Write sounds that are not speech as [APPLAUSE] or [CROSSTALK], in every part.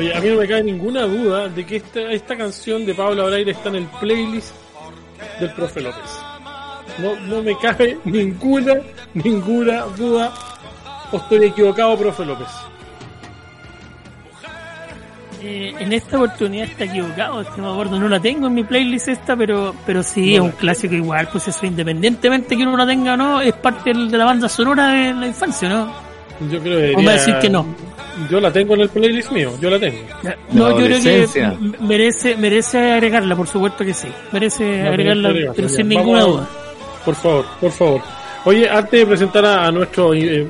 Oye, a mí no me cabe ninguna duda de que esta, esta canción de Pablo Abraire está en el playlist del profe López. No, no me cabe [LAUGHS] ninguna, ninguna duda. O estoy equivocado, profe López. Eh, en esta oportunidad está equivocado, estimado gordo. No la tengo en mi playlist esta, pero, pero sí es un clásico igual. Pues eso, independientemente que uno la tenga o no, es parte de la banda sonora de la infancia, ¿no? Yo creo que. Vamos a decir que no. Yo la tengo en el playlist mío, yo la tengo. No, yo creo que merece, merece agregarla, por supuesto que sí. Merece agregarla, pero sin ninguna duda. Por favor, por favor. Oye, antes de presentar a, nuestros eh,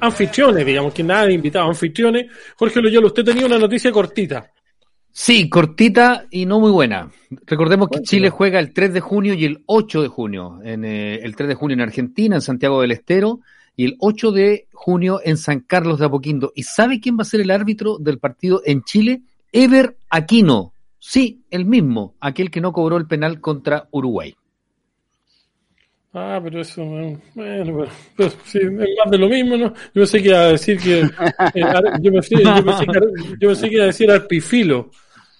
anfitriones, digamos, que nada de invitados, anfitriones, Jorge Loyola, usted tenía una noticia cortita. Sí, cortita y no muy buena. Recordemos que Chile juega el 3 de junio y el 8 de junio. En, eh, el 3 de junio en Argentina, en Santiago del Estero, y el 8 de junio en San Carlos de Apoquindo. ¿Y sabe quién va a ser el árbitro del partido en Chile? Ever Aquino. Sí, el mismo, aquel que no cobró el penal contra Uruguay. Ah, pero eso, bueno, pues, sí, es más de lo mismo, ¿no? Yo pensé que iba a decir que, eh, yo, pensé, yo, pensé yo pensé que iba a decir arpifilo.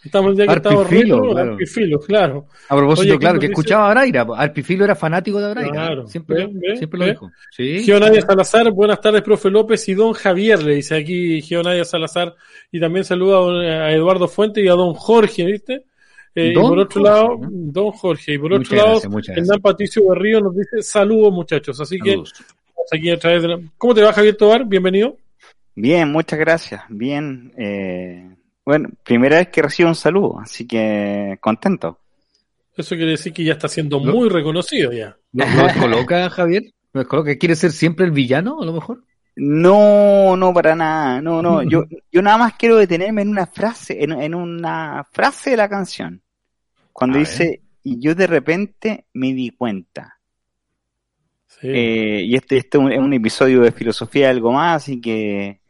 Estamos ya que estamos claro. Arpifilo, claro. A propósito, claro, que escuchaba a Braira. Arpifilo era fanático de Braira. Claro. Siempre, siempre lo dijo. Sí. Geonadia Salazar, buenas tardes, profe López y don Javier, le dice aquí Geonadia Salazar. Y también saluda a Eduardo Fuente y a don Jorge, ¿viste? Eh, y por otro lado, don Jorge. Y por otro lado, Hernán Patricio Berrío nos dice saludos, muchachos. Así que, aquí a través de la... ¿Cómo te va, Javier Tobar? Bienvenido. Bien, muchas gracias. Bien. Eh bueno, primera vez que recibo un saludo, así que contento. Eso quiere decir que ya está siendo muy reconocido ya. ¿No, coloca, Javier? ¿No coloca? ¿Quiere ser siempre el villano, a lo mejor? No, no, para nada. No, no. Yo, [LAUGHS] yo nada más quiero detenerme en una frase, en, una frase de la canción. Cuando dice, y yo de repente me di cuenta. Eh, y este, este es un episodio de filosofía algo más, así que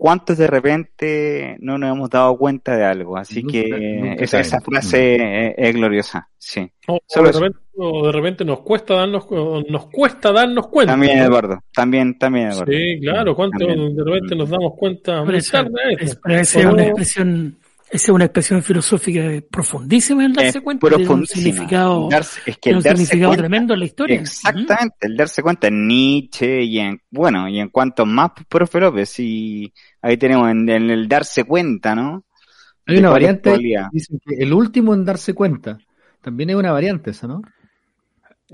¿Cuántos de repente no nos hemos dado cuenta de algo? Así que esa, frase es, gloriosa, sí. O, de repente, nos cuesta darnos nos cuesta darnos cuenta. También, Eduardo, también, también, Eduardo. Sí, claro, ¿cuánto de repente nos damos cuenta? Esa es una expresión esa es una expresión filosófica profundísima en darse cuenta de un significado, es que un significado tremendo en la historia. Exactamente, el darse cuenta en Nietzsche y en, bueno, y en cuanto más profe López, y ahí tenemos en, el darse cuenta, ¿no? Hay una variante, dicen que el último en darse cuenta, también es una variante esa, ¿no?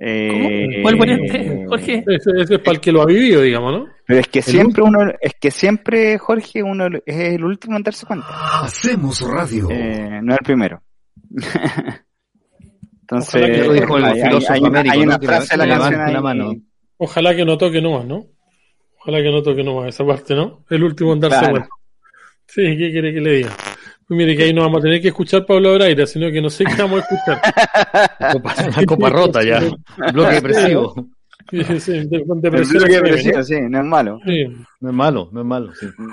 Eh, ¿Cuál variante, Jorge? Ese, es para el que lo ha vivido, digamos, ¿no? Pero es que siempre uno, es que siempre, Jorge, uno es el último en darse cuenta. Hacemos radio. Eh, no es el primero. [LAUGHS] Entonces, hay, una frase de la canción la mano. Ojalá que no toque nomás, ¿no? Ojalá que no toque nomás esa parte, ¿no? El último en darse cuenta. Sí, ¿qué quiere que le diga? Mire que ahí no vamos a tener que escuchar Pablo Braira, sino que no sé qué vamos a escuchar. [LAUGHS] La copa, rota ya. Bloque depresivo. Sí, sí, bloque depresivo, sí, no es malo. No es malo, no es malo.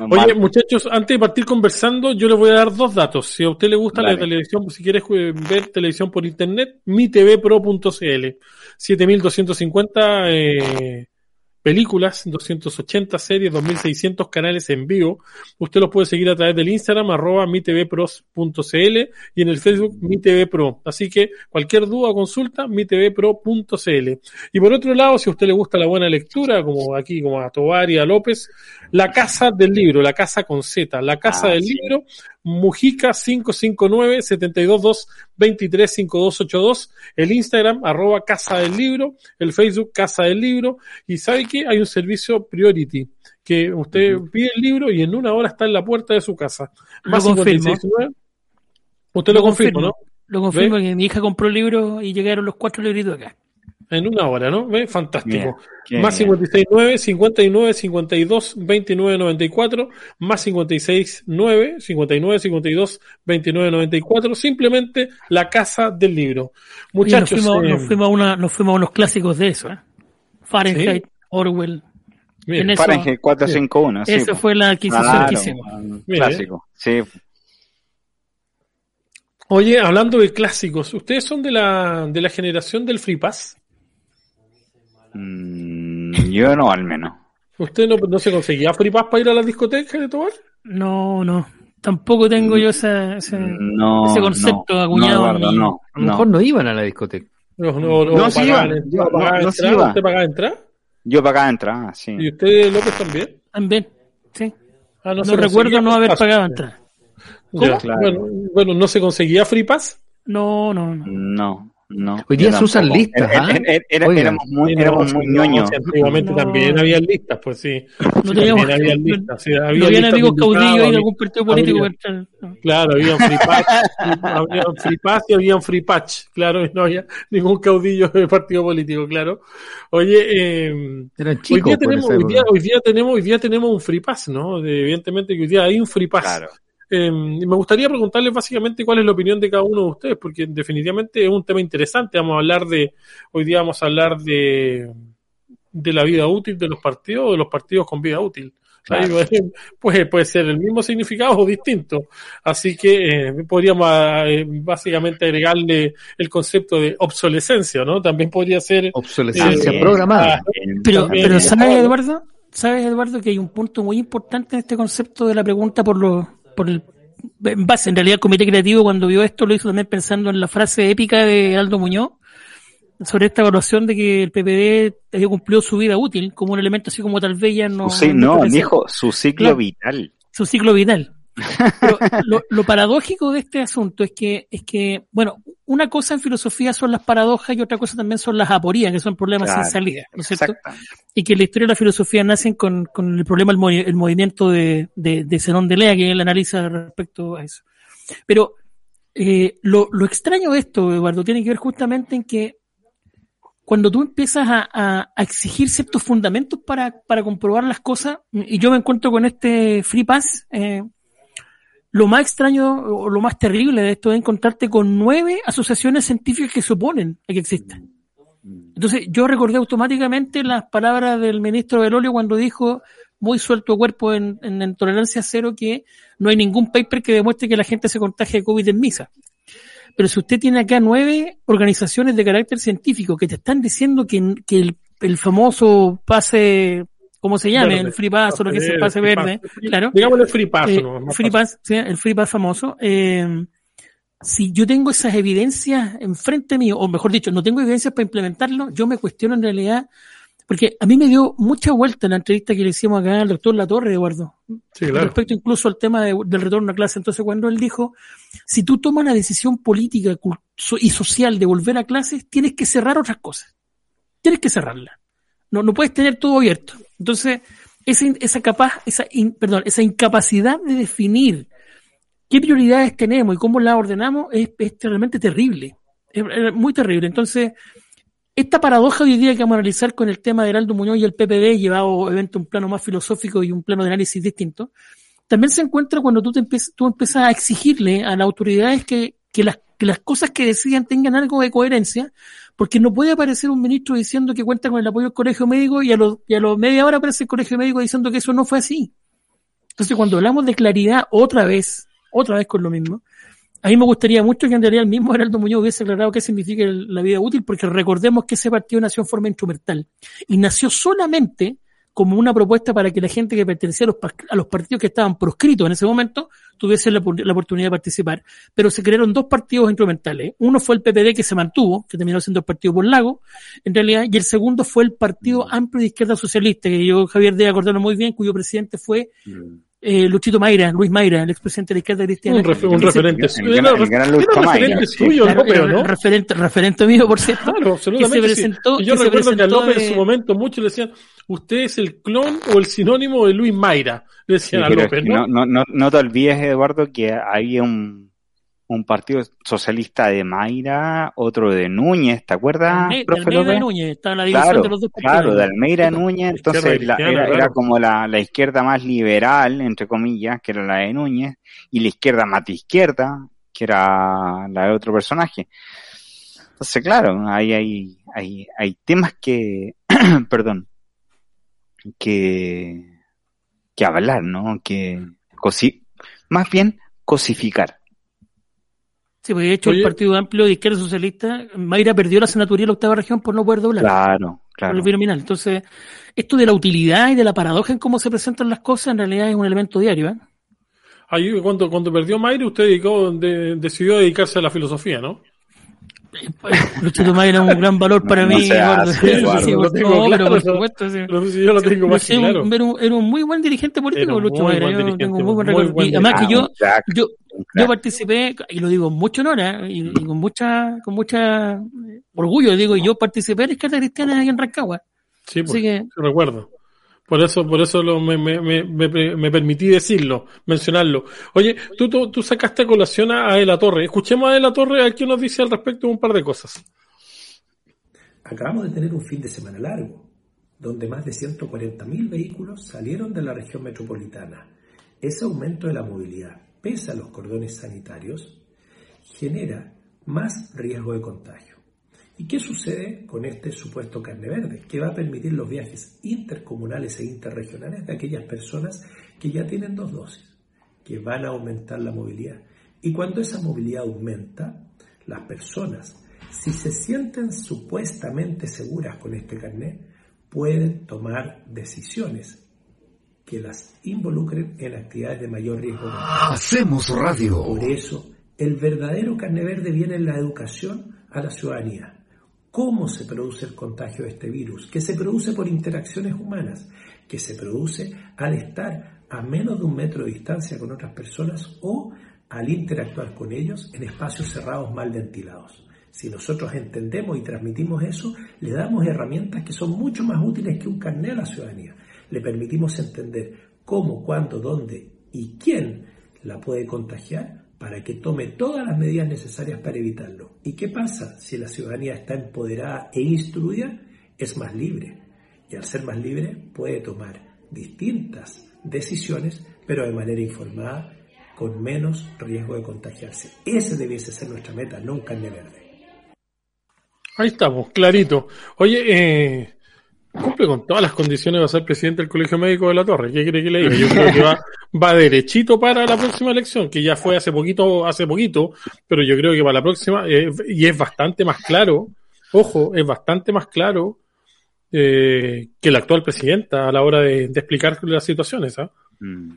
Oye, muchachos, antes de partir conversando, yo les voy a dar dos datos. Si a usted le gusta la televisión, si quieres ver televisión por internet, mitvpro.cl. 7250 eh, películas, 280 series, 2600 canales en vivo. Usted los puede seguir a través del Instagram, arroba mitvpros.cl y en el Facebook mitvpro. Así que cualquier duda o consulta, mitvpro.cl. Y por otro lado, si a usted le gusta la buena lectura, como aquí, como a Tobar y a López, la casa del libro, la casa con Z, la casa ah, del libro, Mujica 559 722 235282, el Instagram arroba Casa del Libro, el Facebook Casa del Libro y sabe que hay un servicio Priority que usted pide el libro y en una hora está en la puerta de su casa. Más lo confirmo. Usted lo, confirma, ¿no? Lo confirmo que mi hija compró el libro y llegaron los cuatro libritos acá. En una hora, ¿no? ¿Ve? Fantástico. más 569 59 52 29 94 más 56 9 59 52 29 94 simplemente la casa del libro muchachos nos fuimos, eh, nos fuimos, a una, nos fuimos a unos clásicos de eso ¿eh? Fahrenheit Orwell Bien. Fahrenheit 451 sí, esa fue la adquisición que hicimos clásico sí Oye, hablando de clásicos, ¿ustedes son de la, de la generación del Free Pass? Mm, yo no, al menos. ¿Usted no, no se conseguía Free Pass para ir a la discoteca de tomar? No, no. Tampoco tengo yo ese, ese, ese concepto acuñado. No, a lo mejor no iban a la discoteca. No, no, no, no, sí iban. ¿Usted pagaba entrar? Yo pagaba entrar, sí. ¿Y usted, López, también? También, sí. Ah, no, recuerdo no haber pagado entrar. bueno, bueno, ¿no se conseguía Free Pass? No, no, no. No. No, Hoy día se usan listas. ¿ah? éramos muy, éramos muy ñoños. Antiguamente también había listas, pues sí. No teníamos, había listas. Sí, había no amigos caudillos y algún partido político. claro, había un free [LAUGHS] patch, había un free pass y había un free patch. Claro, no había ningún caudillo de partido político, claro. Oye, eh, hoy, día tenemos, hoy, día, hoy, día tenemos, hoy día tenemos un free pass, ¿no? De, evidentemente que hoy día hay un free pass. Claro. Eh, me gustaría preguntarles básicamente cuál es la opinión de cada uno de ustedes, porque definitivamente es un tema interesante. Vamos a hablar de, hoy día vamos a hablar de, de la vida útil de los partidos o de los partidos con vida útil. Pues, puede ser el mismo significado o distinto. Así que eh, podríamos eh, básicamente agregarle el concepto de obsolescencia, ¿no? También podría ser... Obsolescencia programada. Ah, pero, pero ¿sabes, Eduardo? ¿Sabes, Eduardo, que hay un punto muy importante en este concepto de la pregunta por los por el, en base, en realidad el comité creativo cuando vio esto lo hizo también pensando en la frase épica de Aldo Muñoz sobre esta evaluación de que el PPD había cumplido su vida útil como un elemento así como tal vez ya no... Sí, no, dijo su ciclo vital. Su ciclo vital. Pero lo, lo, paradójico de este asunto es que, es que, bueno, una cosa en filosofía son las paradojas y otra cosa también son las aporías, que son problemas sin salida, ¿no es cierto? Y que la historia de la filosofía nacen con, con el problema, el, el movimiento de, de, de Zenón de Lea, que él analiza respecto a eso. Pero eh, lo, lo extraño de esto, Eduardo, tiene que ver justamente en que cuando tú empiezas a, a, a, exigir ciertos fundamentos para, para comprobar las cosas, y yo me encuentro con este Free Pass, eh, lo más extraño o lo más terrible de esto es encontrarte con nueve asociaciones científicas que se oponen a que existan. Entonces, yo recordé automáticamente las palabras del ministro Belolio cuando dijo, muy suelto cuerpo en, tolerancia cero, que no hay ningún paper que demuestre que la gente se contagie de COVID en misa. Pero si usted tiene acá nueve organizaciones de carácter científico que te están diciendo que, que el famoso pase como se llame, el Free Pass o lo que se pase verde, claro. Digamos el Free Pass. Eh, free Pass, sí, el Free Pass famoso. Eh, si yo tengo esas evidencias enfrente mío, o mejor dicho, no tengo evidencias para implementarlo, yo me cuestiono en realidad, porque a mí me dio mucha vuelta en la entrevista que le hicimos acá al doctor Latorre, Eduardo, sí, claro. respecto incluso al tema de, del retorno a clase. Entonces, cuando él dijo, si tú tomas la decisión política y social de volver a clases, tienes que cerrar otras cosas. Tienes que cerrarla. No, no puedes tener todo abierto. Entonces, esa, esa capaz, esa, perdón, esa incapacidad de definir qué prioridades tenemos y cómo las ordenamos es, es realmente terrible. Es, muy terrible. Entonces, esta paradoja hoy día que vamos a analizar con el tema de Heraldo Muñoz y el PPD, llevado obviamente un plano más filosófico y un plano de análisis distinto, también se encuentra cuando tú, te empiezas, tú empiezas a exigirle a las autoridades que, que, las, que las cosas que decidan tengan algo de coherencia, porque no puede aparecer un ministro diciendo que cuenta con el apoyo del colegio médico y a los, y a los media hora aparece el colegio médico diciendo que eso no fue así. Entonces, cuando hablamos de claridad otra vez, otra vez con lo mismo, a mí me gustaría mucho que en realidad el mismo Geraldo Muñoz hubiese aclarado qué significa la vida útil, porque recordemos que ese partido nació en forma instrumental y nació solamente como una propuesta para que la gente que pertenecía a los, a los partidos que estaban proscritos en ese momento tuviese la, oportunidad de participar. Pero se crearon dos partidos instrumentales. Uno fue el PPD que se mantuvo, que terminó siendo el Partido por Lago, en realidad, y el segundo fue el Partido Amplio de Izquierda Socialista, que yo, Javier, debe acordarlo muy bien, cuyo presidente fue eh, Luchito Mayra, Luis Mayra, el expresidente de la izquierda cristiana. Un, refer un referente suyo. El, gran Luis referente suyo, claro, López, ¿no? Referente, referente mío, por cierto. Claro, absolutamente. Que se presentó, sí. Yo que recuerdo se que a López de... en su momento muchos le decían, usted es el clon o el sinónimo de Luis Mayra, le decían sí, a López, ¿no? No, no, no te olvides, Eduardo, que hay un, un partido socialista de Mayra, otro de Núñez, ¿te acuerdas? de Almeida Núñez, está la división claro, de los dos partidos. Claro, de Almeida Núñez, entonces la, era, era, como la, la, izquierda más liberal, entre comillas, que era la de Núñez, y la izquierda más de izquierda, que era la de otro personaje. Entonces, claro, ahí hay, hay, hay temas que, [CLEARS THROAT] perdón, que, que hablar, ¿no? Que, cosi más bien cosificar. Sí, porque de hecho el Partido Amplio de Izquierda Socialista, Mayra perdió la senatoría de la octava región por no poder doblar. Claro, claro. Por el. Entonces, esto de la utilidad y de la paradoja en cómo se presentan las cosas, en realidad es un elemento diario. ¿eh? Ahí, cuando, cuando perdió Mayra, usted dedicó, de, decidió dedicarse a la filosofía, ¿no? Luchito Mayra es un gran valor para mí. Era un muy buen dirigente político, Lucho Mayra. Yo tengo muy buen recuerdo. Y además que yo, yo, yo participé, y lo digo con mucho honor, ¿eh? y, y, con mucha, con mucha orgullo, digo, yo participé en la izquierda cristiana aquí en Rancagua. Sí, pues, que, recuerdo. Por eso, por eso me, me, me, me, permití decirlo, mencionarlo. Oye, tú, tú, tú sacaste a colación a Adela Torre. Escuchemos a Adela Torre a qué nos dice al respecto de un par de cosas. Acabamos de tener un fin de semana largo, donde más de 140.000 vehículos salieron de la región metropolitana. Ese aumento de la movilidad, pese a los cordones sanitarios, genera más riesgo de contagio. ¿Y qué sucede con este supuesto carne verde? Que va a permitir los viajes intercomunales e interregionales de aquellas personas que ya tienen dos dosis, que van a aumentar la movilidad. Y cuando esa movilidad aumenta, las personas, si se sienten supuestamente seguras con este carnet, pueden tomar decisiones que las involucren en actividades de mayor riesgo. Hacemos radio. Por eso, el verdadero carne verde viene en la educación a la ciudadanía cómo se produce el contagio de este virus, que se produce por interacciones humanas, que se produce al estar a menos de un metro de distancia con otras personas o al interactuar con ellos en espacios cerrados mal ventilados. Si nosotros entendemos y transmitimos eso, le damos herramientas que son mucho más útiles que un carnet a la ciudadanía. Le permitimos entender cómo, cuándo, dónde y quién la puede contagiar para que tome todas las medidas necesarias para evitarlo. ¿Y qué pasa? Si la ciudadanía está empoderada e instruida, es más libre. Y al ser más libre puede tomar distintas decisiones, pero de manera informada, con menos riesgo de contagiarse. Ese debiese ser nuestra meta, no un carne verde. Ahí estamos, clarito. Oye, eh, cumple con todas las condiciones de ser presidente del Colegio Médico de la Torre. ¿Qué cree que le diga? Yo creo que va, derechito para la próxima elección, que ya fue hace poquito, hace poquito, pero yo creo que para la próxima, eh, y es bastante más claro, ojo, es bastante más claro eh, que la actual presidenta a la hora de, explicar las situaciones. Mm.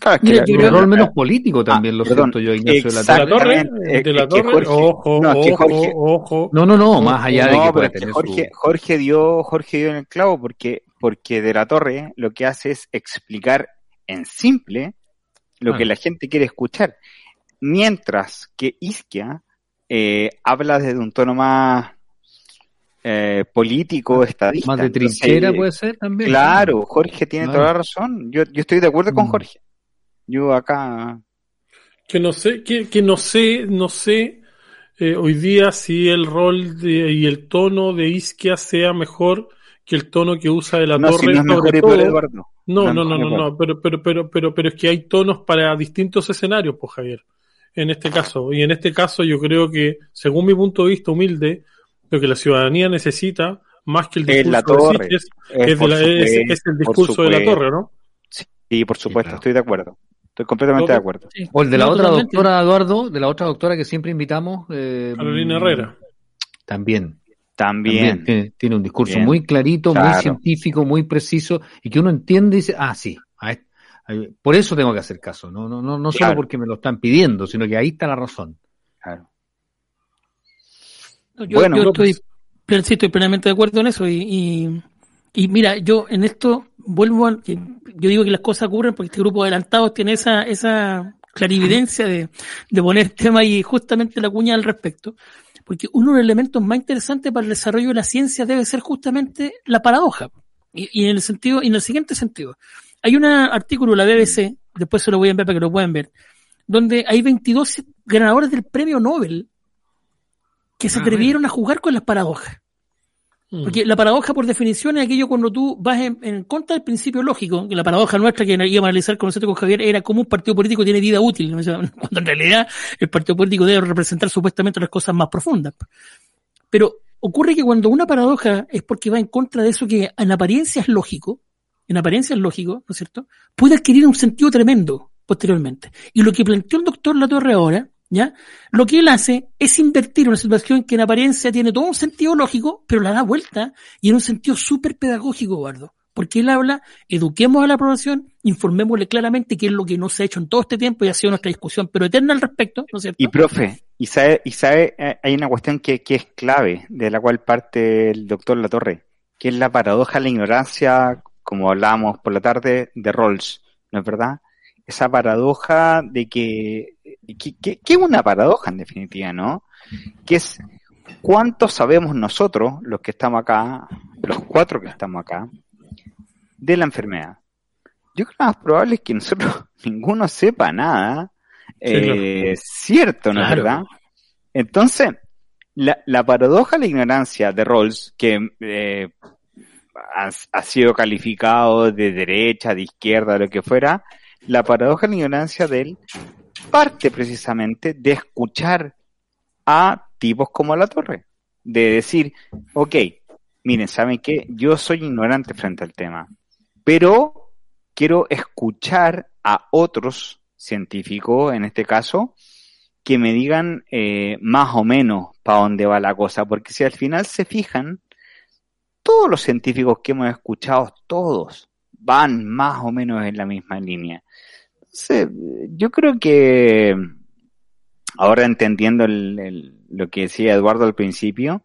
Claro, es que un rol menos político también, ah, lo siento yo, Ignacio de la Torre. De la Torre, ojo, no, ojo, Jorge, ojo. No, no, no, más allá de que pueda tener Jorge, su... Jorge dio, Jorge dio en el clavo porque, porque de la Torre lo que hace es explicar en simple lo que la gente quiere escuchar. Mientras que Isquia eh, habla desde un tono más eh, político, estadista. Más de trinchera puede ser también. Claro, Jorge tiene toda la razón. Yo, yo estoy de acuerdo con mm. Jorge. Yo acá. Que no sé, que, que no sé, no sé eh, hoy día si el rol de, y el tono de Isquia sea mejor que el tono que usa de la no, torre. Si no, sobre todo. no, no, no, no, no, pero, pero, pero, pero, pero es que hay tonos para distintos escenarios, pues Javier, en este caso. Y en este caso yo creo que, según mi punto de vista humilde, lo que la ciudadanía necesita, más que el discurso de es, es, el discurso de la torre, ¿no? Sí, por supuesto, estoy de acuerdo. Estoy completamente de acuerdo. O el de la otra doctora, Eduardo, de la otra doctora que siempre invitamos. Eh, Carolina Herrera. También. También. tiene, un discurso muy clarito, muy científico, muy preciso, y que uno entiende y dice, ah, sí, por eso tengo que hacer caso, no, no, no, no solo porque me lo están pidiendo, sino que ahí está la razón. Claro. Yo, bueno, yo estoy, pues, estoy plenamente de acuerdo en eso y, y, mira, yo en esto vuelvo a, yo digo que las cosas ocurren porque este grupo de adelantados tiene esa, esa clarividencia de, de poner [LAUGHS] tema y justamente la cuña al respecto. Porque uno de los elementos más interesantes para el desarrollo de la ciencia debe ser justamente la paradoja. Y, y en el sentido, y en el siguiente sentido. Hay un artículo de la BBC, después se lo voy a enviar para que lo puedan ver, donde hay 22 ganadores del premio Nobel que se Ah, atrevieron a jugar con las paradojas. Porque la paradoja, por definición, es aquello cuando tú vas en, en contra del principio lógico, que la paradoja nuestra que íbamos a analizar con nosotros con Javier era cómo un partido político tiene vida útil, [LAUGHS] cuando en realidad el partido político debe representar supuestamente las cosas más profundas. Pero ocurre que cuando una paradoja es porque va en contra de eso que en apariencia es lógico, en apariencia es lógico, ¿no es cierto? Puede adquirir un sentido tremendo posteriormente. Y lo que planteó el doctor Latorre ahora, ¿ya? Lo que él hace es invertir una situación que en apariencia tiene todo un sentido lógico, pero la da vuelta y en un sentido súper pedagógico, Eduardo. Porque él habla, eduquemos a la población, informémosle claramente qué es lo que no se ha hecho en todo este tiempo y ha sido nuestra discusión, pero eterna al respecto, ¿no es cierto? Y profe, y sabe, y sabe, eh, hay una cuestión que, que es clave, de la cual parte el doctor Latorre, que es la paradoja de la ignorancia, como hablábamos por la tarde, de Rawls, ¿no es verdad? Esa paradoja de que, que, es una paradoja en definitiva, ¿no? Que es cuánto sabemos nosotros, los que estamos acá, los cuatro que estamos acá, de la enfermedad. Yo creo que lo más probable es que nosotros [LAUGHS] ninguno sepa nada. Sí, claro. Eh, Cierto, ¿no es Claro. verdad? Entonces, la, la paradoja de la ignorancia de Rawls, que eh, ha, ha sido calificado de derecha, de izquierda, lo que fuera, la paradoja de la ignorancia de él parte precisamente de escuchar a tipos como la torre. De decir, ok, miren, ¿saben qué? Yo soy ignorante frente al tema, pero quiero escuchar a otros científicos, en este caso, que me digan eh, más o menos para dónde va la cosa, porque si al final se fijan, todos los científicos que hemos escuchado, todos, van más o menos en la misma línea. Entonces, yo creo que ahora entendiendo el- lo que decía Eduardo al principio,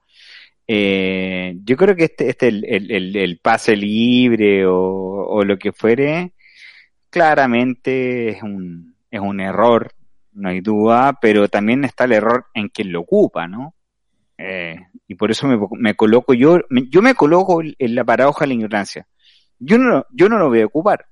eh, yo creo que este, este el, pase libre o, lo que fuere, claramente es un, es un error, no hay duda, pero también está el error en quien lo ocupa, ¿no? Eh, y por eso me, coloco yo, yo me coloco en la paradoja de la ignorancia. Yo no, yo no lo voy a ocupar.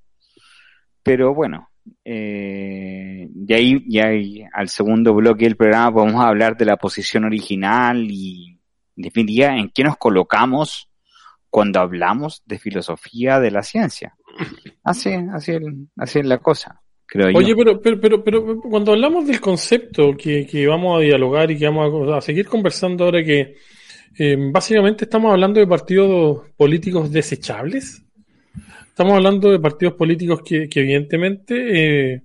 Pero bueno, eh, y ahí, y ahí al segundo bloque del programa podemos hablar de la posición original y, en definitiva, en qué nos colocamos cuando hablamos de filosofía de la ciencia. Así, así, así es la cosa, creo yo. Oye, pero, pero, pero, pero cuando hablamos del concepto que, que vamos a dialogar y que vamos a, a seguir conversando ahora que eh, básicamente estamos hablando de partidos políticos desechables. Estamos hablando de partidos políticos que, que evidentemente eh,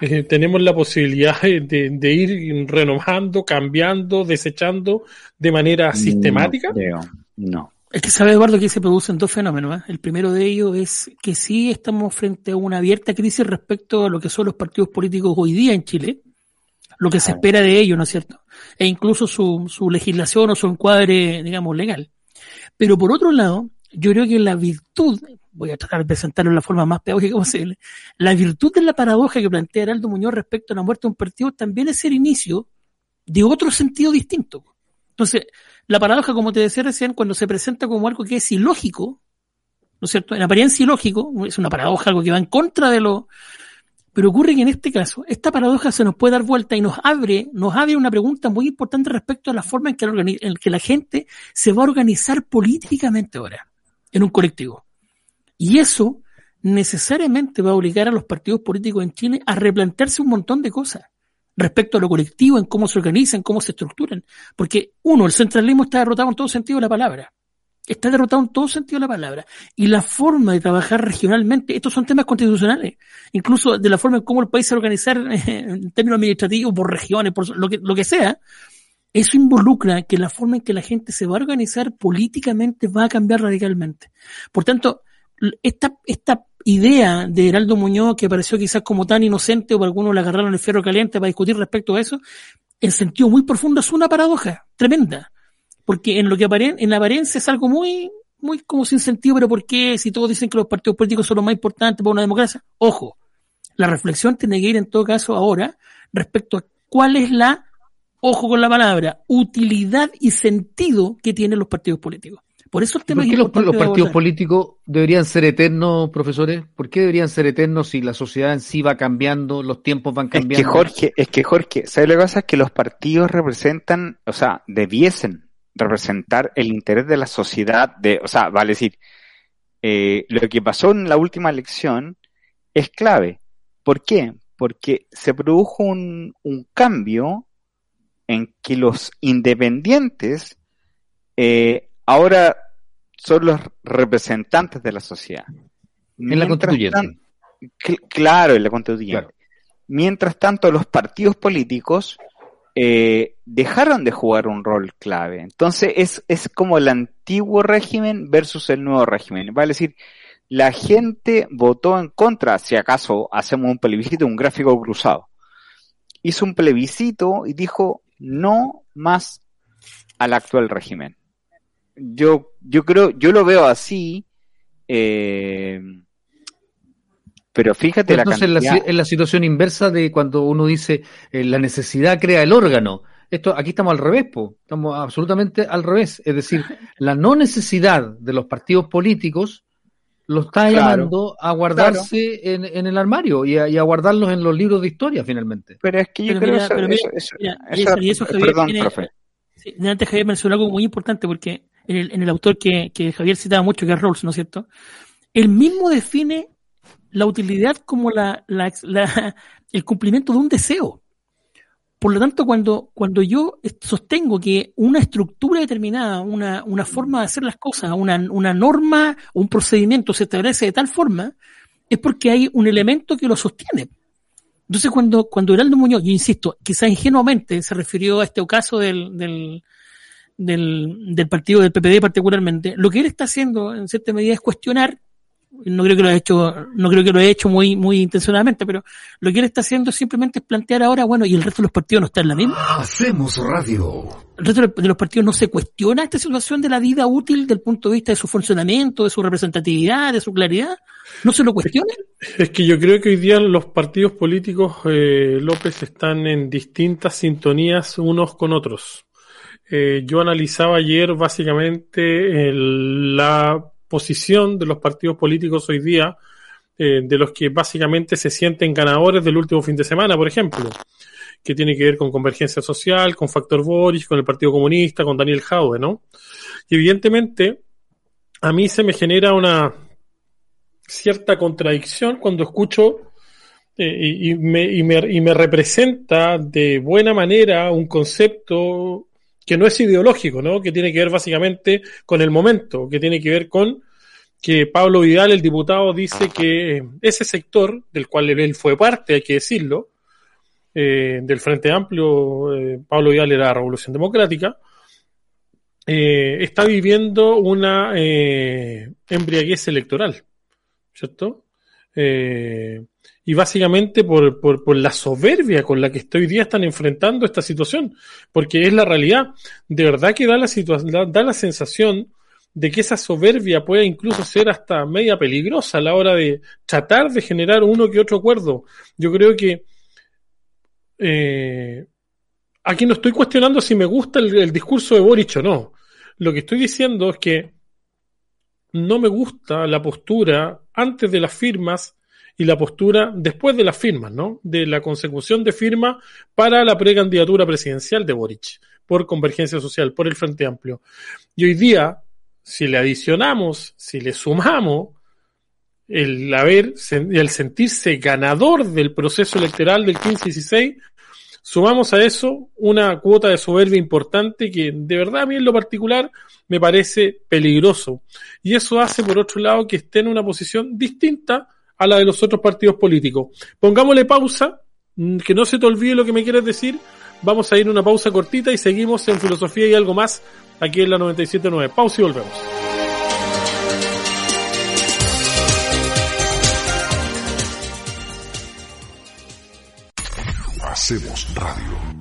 eh, tenemos la posibilidad [LAUGHS] de, de ir renovando, cambiando, desechando de manera sistemática. No creo, no. Es que sabe Eduardo que se producen dos fenómenos. ¿eh? El primero de ellos es que sí estamos frente a una abierta crisis respecto a lo que son los partidos políticos hoy día en Chile, lo que se espera de ellos, ¿no es cierto? E incluso su, su legislación o su encuadre, digamos, legal. Pero por otro lado, yo creo que la virtud, voy a tratar de presentarlo de la forma más pedagógica posible, la virtud de la paradoja que plantea Heraldo Muñoz respecto a la muerte de un partido también es el inicio de otro sentido distinto. Entonces, la paradoja, como te decía recién, cuando se presenta como algo que es ilógico, ¿no es cierto? En apariencia ilógico, es una paradoja, algo que va en contra de lo... Pero ocurre que en este caso, esta paradoja se nos puede dar vuelta y nos abre, nos abre una pregunta muy importante respecto a la forma en que, en que la gente se va a organizar políticamente ahora, en un colectivo. Y eso necesariamente va a obligar a los partidos políticos en Chile a replantearse un montón de cosas respecto a lo colectivo, en cómo se organizan, cómo se estructuran. Porque, uno, el centralismo está derrotado en todo sentido de la palabra. Está derrotado en todo sentido de la palabra. Y la forma de trabajar regionalmente, estos son temas constitucionales, incluso de la forma en cómo el país se organizar [LAUGHS] en términos administrativos, por regiones, por lo que, lo que sea, eso involucra que la forma en que la gente se va a organizar políticamente va a cambiar radicalmente. Por tanto, esta, esta idea de Heraldo Muñoz, que pareció quizás como tan inocente o algunos le agarraron el fierro caliente para discutir respecto a eso, en sentido muy profundo es una paradoja tremenda. Porque en lo que aparen, en apariencia es algo muy, muy como sin sentido, pero ¿por qué si todos dicen que los partidos políticos son los más importantes para una democracia? Ojo, la reflexión tiene que ir en todo caso ahora respecto a cuál es la, ojo con la palabra, utilidad y sentido que tienen los partidos políticos. Por eso el tema ¿Por qué los, los partidos políticos deberían ser eternos, profesores? ¿Por qué deberían ser eternos si la sociedad en sí va cambiando, los tiempos van cambiando? Es que Jorge, es que Jorge, ¿sabes lo que pasa? Es que los partidos representan, o sea, debiesen representar el interés de la sociedad, de, o sea, vale decir, eh, lo que pasó en la última elección es clave. ¿Por qué? Porque se produjo un, un cambio en que los independientes eh, ahora son los representantes de la sociedad. En la constituyente. claro, en la constituyente. Mientras tanto, los partidos políticos eh, dejaron de jugar un rol clave. Entonces es, es como el antiguo régimen versus el nuevo régimen. Vale decir, la gente votó en contra, si acaso hacemos un plebiscito, un gráfico cruzado. Hizo un plebiscito y dijo no más al actual régimen yo, yo creo, yo lo veo así, eh, pero fíjate la entonces en la, situación inversa de cuando uno dice eh, la necesidad crea el órgano. Esto, aquí estamos al revés, po. estamos absolutamente al revés. Es decir, [LAUGHS] la no necesidad de los partidos políticos lo está llamando a guardarse en, en, el armario y a, guardarlos en los libros de historia finalmente. Pero es que yo creo que eso, perdón, profe. antes Javier mencionó algo muy importante porque en el, autor que, Javier citaba mucho, que es Rawls, ¿no es cierto? Él mismo define la utilidad como la, [LAUGHS] el cumplimiento de un deseo. Por lo tanto, cuando, cuando yo sostengo que una estructura determinada, una, una forma de hacer las cosas, una, una norma, un procedimiento se establece de tal forma, es porque hay un elemento que lo sostiene. Entonces, cuando, cuando Heraldo Muñoz, yo insisto, quizá ingenuamente se refirió a este caso del, del, del, del partido del PPD particularmente, lo que él está haciendo en cierta medida es cuestionar no creo que lo haya hecho, no creo que lo haya hecho muy, muy intencionadamente, pero lo que él está haciendo simplemente es plantear ahora, bueno, y el resto de los partidos no está en la misma. Hacemos radio. El resto de los partidos no se cuestiona esta situación de la vida útil del punto de vista de su funcionamiento, de su representatividad, de su claridad. ¿No se lo cuestiona? Es que yo creo que hoy día los partidos políticos, eh, López, están en distintas sintonías unos con otros. Eh, yo analizaba ayer básicamente la posición de los partidos políticos hoy día, eh, de los que básicamente se sienten ganadores del último fin de semana, por ejemplo, que tiene que ver con Convergencia Social, con Factor Boris, con el Partido Comunista, con Daniel Jaude, ¿no? Y evidentemente, a mí se me genera una cierta contradicción cuando escucho eh, y, me, y, me, y me representa de buena manera un concepto que no es ideológico, ¿no? Que tiene que ver básicamente con el momento, que tiene que ver con que Pablo Vidal, el diputado, dice que ese sector, del cual él fue parte, hay que decirlo, eh, del Frente Amplio, eh, Pablo Vidal era la Revolución Democrática, eh, está viviendo una embriaguez electoral, ¿cierto? Y básicamente por, por, la soberbia con la que hoy día están enfrentando esta situación, porque es la realidad. De verdad que da la, da la sensación de que esa soberbia puede incluso ser hasta media peligrosa a la hora de tratar de generar uno que otro acuerdo. Yo creo que eh, aquí no estoy cuestionando si me gusta el, el discurso de Boric o no. Lo que estoy diciendo es que no me gusta la postura antes de las firmas y la postura después de las firmas, ¿no? De la consecución de firmas para la precandidatura presidencial de Boric por Convergencia Social, por el Frente Amplio. Y hoy día, si le adicionamos, si le sumamos el haber, el sentirse ganador del proceso electoral del 15-16, sumamos a eso una cuota de soberbia importante que de verdad a mí en lo particular me parece peligroso. Y eso hace, por otro lado, que esté en una posición distinta a la de los otros partidos políticos. Pongámosle pausa, mm, que no se te olvide lo que me quieres decir. Vamos a ir una pausa cortita y seguimos en filosofía y algo más aquí en la 97.9. Pausa y volvemos. Hacemos radio.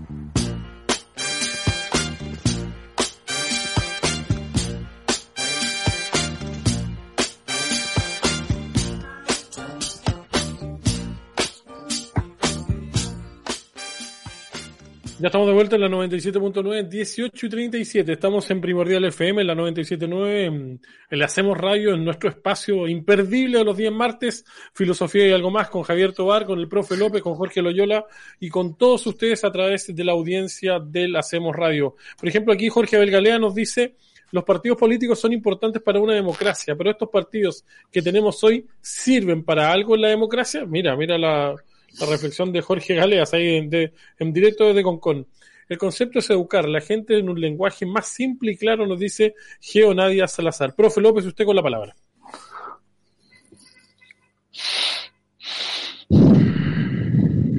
Ya estamos de vuelta en la 97.9, 18 y 37. Estamos en Primordial FM, en la 97.9, en Hacemos Radio, en nuestro espacio imperdible de los días martes, Filosofía y algo más, con Javier Tobar, con el profe López, con Jorge Loyola y con todos ustedes a través de la audiencia del Hacemos Radio. Por ejemplo, aquí Jorge Belgalea nos dice, los partidos políticos son importantes para una democracia, pero estos partidos que tenemos hoy sirven para algo en la democracia. Mira, mira la, la reflexión de Jorge Galeas ahí en, en directo desde Concon. El concepto es educar a la gente en un lenguaje más simple y claro, nos dice Geo Nadia Salazar. Profe López, usted con la palabra.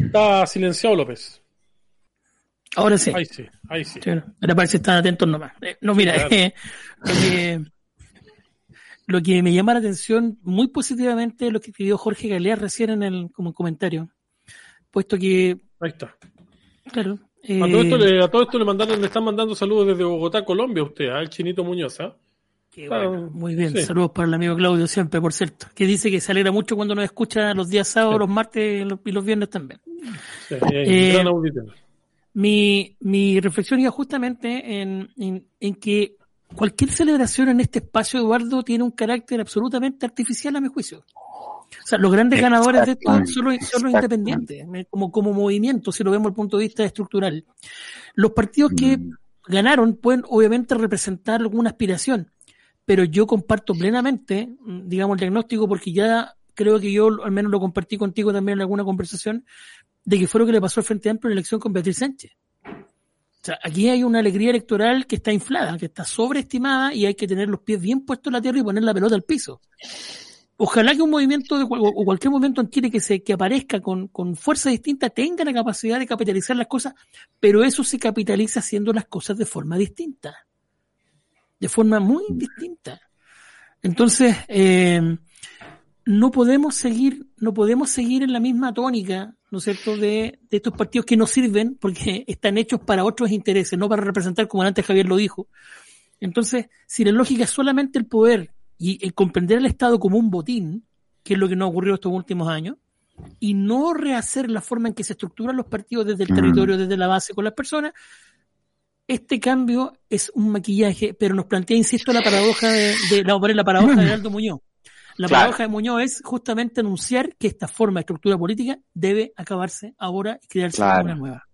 Está silenciado López. Ahora sí. Ahí sí, ahí sí. ahora parece que están atentos nomás. Eh, no, mira, eh, lo, que, me llama la atención muy positivamente es lo que pidió Jorge Galeas recién en el como comentario puesto que... Ahí está. Claro. a, todo esto le, a todo esto le, mandaron, le están mandando saludos desde Bogotá, Colombia, usted, al Chinito Muñoz, ¿ah? muy bien, saludos para el amigo Claudio siempre, por cierto, que dice que se alegra mucho cuando nos escucha los días sábados, los martes y los viernes también. Eh, mi, mi reflexión iba justamente en, en, en, que cualquier celebración en este espacio, Eduardo, tiene un carácter absolutamente artificial a mi juicio. O sea, los grandes ganadores de esto son los, independientes, eh, como, como movimiento, si lo vemos desde el punto de vista estructural. Los partidos que mm. ganaron pueden obviamente representar alguna aspiración, pero yo comparto plenamente, mm, digamos, el diagnóstico porque ya creo que yo al menos lo compartí contigo también en alguna conversación, de que fue lo que le pasó al Frente Amplio en la elección con Beatriz Sánchez. Sea, aquí hay una alegría electoral que está inflada, que está sobreestimada y hay que tener los pies bien puestos en la tierra y poner la pelota al piso ojalá que un movimiento de, o cualquier movimiento en Chile que se que aparezca con, con fuerza distinta tenga la capacidad de capitalizar las cosas, pero eso se capitaliza haciendo las cosas de forma distinta, de forma muy distinta. Entonces, eh, no podemos seguir, no podemos seguir en la misma tónica, ¿no es cierto?, de, de estos partidos que no sirven porque [LAUGHS] están hechos para otros intereses, no para representar como antes Javier lo dijo. Entonces, si la lógica es solamente el poder y el comprender el Estado como un botín, que es lo que nos ha ocurrido estos últimos años, y no rehacer la forma en que se estructuran los partidos desde el territorio, desde la base con las personas, este cambio es un maquillaje, pero nos plantea, insisto, la paradoja de, la, la paradoja de Aldo Muñoz. La paradoja de Muñoz es justamente anunciar que esta forma de estructura política debe acabarse ahora y crearse una nueva.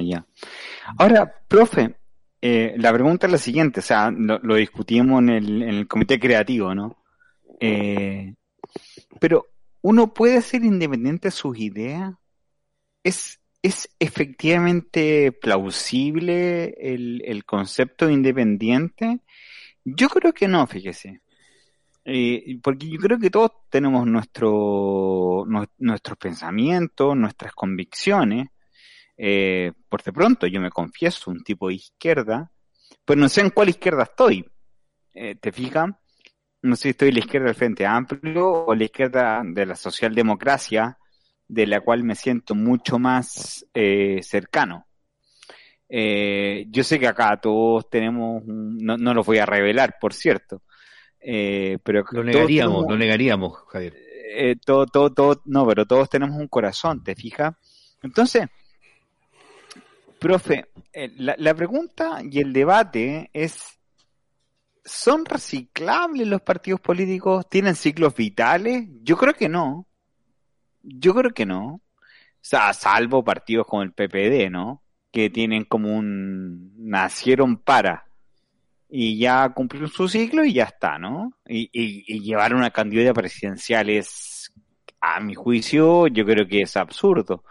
ya. Ahora, profe, eh, la pregunta es la siguiente, o sea, lo, discutimos en el, comité creativo, ¿no? Eh, pero, ¿uno puede ser independiente de sus ideas? ¿Es, es efectivamente plausible el, concepto de independiente? Yo creo que no, fíjese. Eh, porque yo creo que todos tenemos nuestro, nuestros pensamientos, nuestras convicciones, eh, por de pronto yo me confieso un tipo de izquierda, pero no sé en cuál izquierda estoy. Eh, ¿Te fijas? No sé si estoy en la izquierda del Frente Amplio o la izquierda de la socialdemocracia, de la cual me siento mucho más eh, cercano. Eh, yo sé que acá todos tenemos, no, no lo voy a revelar, por cierto, eh, pero lo negaríamos, lo negaríamos, Javier. Eh, todo, todo, todo, no, pero todos tenemos un corazón, ¿te fijas? Entonces, Profe, eh, la, pregunta y el debate es, ¿son reciclables los partidos políticos? ¿Tienen ciclos vitales? Yo creo que no. Yo creo que no. O sea, salvo partidos como el PPD, ¿no? Que tienen como un... nacieron para. Y ya cumplieron su ciclo y ya está, ¿no? Y, y llevar una candidata presidencial es, a mi juicio, yo creo que es absurdo.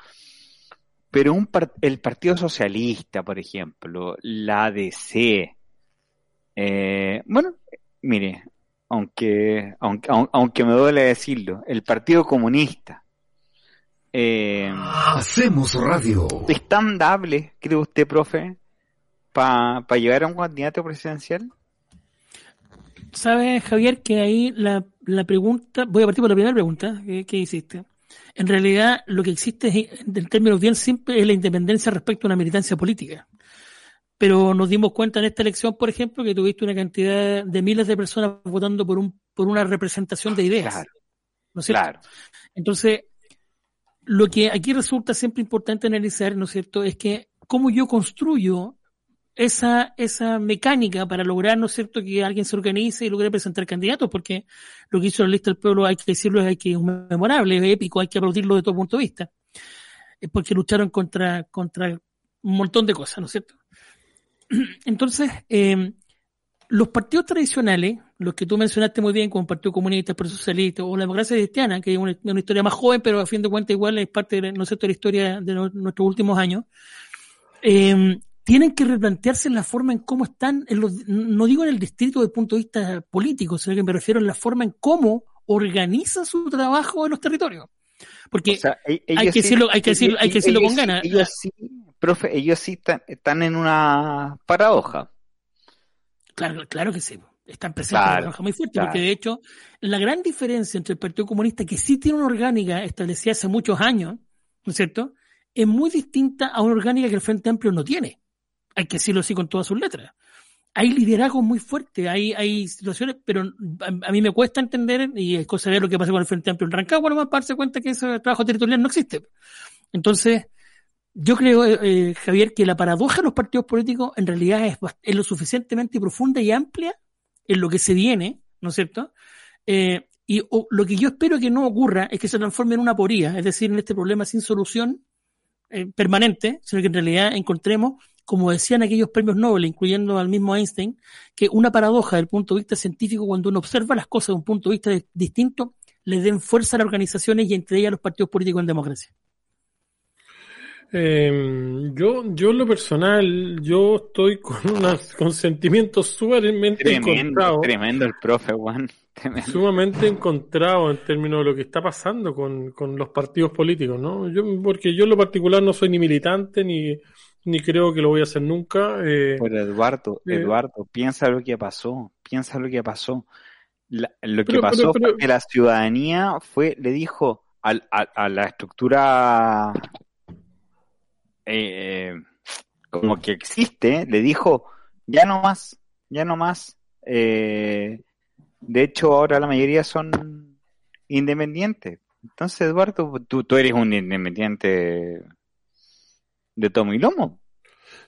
Pero un el Partido Socialista, por ejemplo, la ADC, eh, bueno, mire, aunque, aunque, aunque me duele decirlo, el Partido Comunista. Eh, Hacemos radio. ¿Es tan dable, cree usted, profe, para llegar a un candidato presidencial? Sabes, Javier, que ahí la, la pregunta, voy a partir por la primera pregunta que hiciste. En realidad, lo que existe en términos bien simples es la independencia respecto a una militancia política. Pero nos dimos cuenta en esta elección, por ejemplo, que tuviste una cantidad de miles de personas votando por, un, por una representación de ideas. Claro. ¿No es cierto? Claro. Entonces, lo que aquí resulta siempre importante analizar, ¿no es cierto?, es que cómo yo construyo esa, esa mecánica para lograr, ¿no es cierto?, que alguien se organice y logre presentar candidatos, porque lo que hizo la lista del pueblo, hay que decirlo, es que es memorable, es épico, hay que aplaudirlo de todo punto de vista. Es porque lucharon contra, contra un montón de cosas, ¿no es cierto? [CLEARS THROAT] Entonces, eh, los partidos tradicionales, los que tú mencionaste muy bien, como el Partido Comunista, el Partido Socialista o la democracia cristiana, que es una, historia más joven, pero a fin de cuentas igual es parte de, ¿no de la historia de nuestros últimos años, eh, tienen que replantearse en la forma en cómo están, en los, no digo en el distrito desde el punto de vista político, sino que me refiero en la forma en cómo organiza su trabajo en los territorios. Porque e-, hay, que decirlo, hay que decirlo, hay que decirlo con ganas. Ellos sí, profe, ellos sí están, en una paradoja. Claro, claro que sí. Están presentes en una muy fuerte, porque de hecho, la gran diferencia entre el Partido Comunista, que sí tiene una orgánica establecida hace muchos años, ¿no es cierto? Es muy distinta a una orgánica que el Frente Amplio no tiene hay que decirlo así con todas sus letras. Hay liderazgo muy fuerte, hay, hay situaciones, pero a, mí me cuesta entender, y es cosa de lo que pasa con el Frente Amplio en Rancagua, no más para darse cuenta que ese trabajo territorial no existe. Entonces, yo creo, eh, eh, Javier, que la paradoja de los partidos políticos en realidad es, es, lo suficientemente profunda y amplia en lo que se viene, ¿no es cierto? Eh, y lo que yo espero que no ocurra es que se transforme en una poría, es decir, en este problema sin solución permanente, sino que en realidad encontremos como decían aquellos premios Nobel, incluyendo al mismo Einstein, que una paradoja del punto de vista científico, cuando uno observa las cosas de un punto de vista distinto, le den fuerza a las organizaciones y entre ellas a los partidos políticos en democracia. Em, yo, yo en lo personal, yo estoy con unos con sentimientos sumamente encontrados. Tremendo el profe, Juan. Sumamente encontrado en términos de lo que está pasando con, con los partidos políticos, ¿no? Yo, porque yo en lo particular no soy ni militante ni, ni creo que lo voy a hacer nunca. Eh, Pero Eduardo, eh, Eduardo, piensa lo que pasó, piensa lo que pasó. lo que pasó fue que la ciudadanía fue, le dijo al, a, la estructura eh, como que existe, le dijo, ya no más, ya no más. de hecho, ahora la mayoría son independientes. Entonces, Eduardo, tú, tú eres un independiente de Tom y Lomo.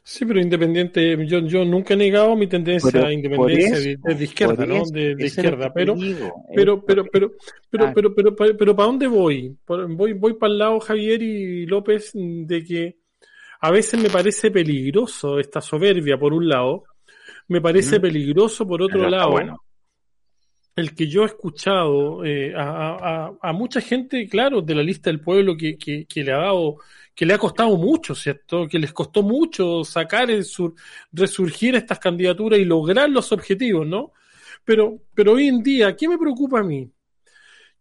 Sí, pero independiente, yo, yo nunca he negado mi tendencia pero, a independencia eso, de, de, izquierda, ¿no? De, de izquierda, pero, pero, pero, pero, pero, pero, pero, pero, pero, ¿para dónde voy? Voy, voy para el lado, Javier y López, de que a veces me parece peligroso esta soberbia, por un lado, me parece peligroso, por otro pero, lado, bueno. El que yo he escuchado eh, a, mucha gente, claro, de la lista del pueblo que, que, le ha dado que le ha costado mucho, ¿cierto? Que les costó mucho sacar, el sur, resurgir estas candidaturas y lograr los objetivos, ¿no? Pero, pero hoy en día, ¿qué me preocupa a mí?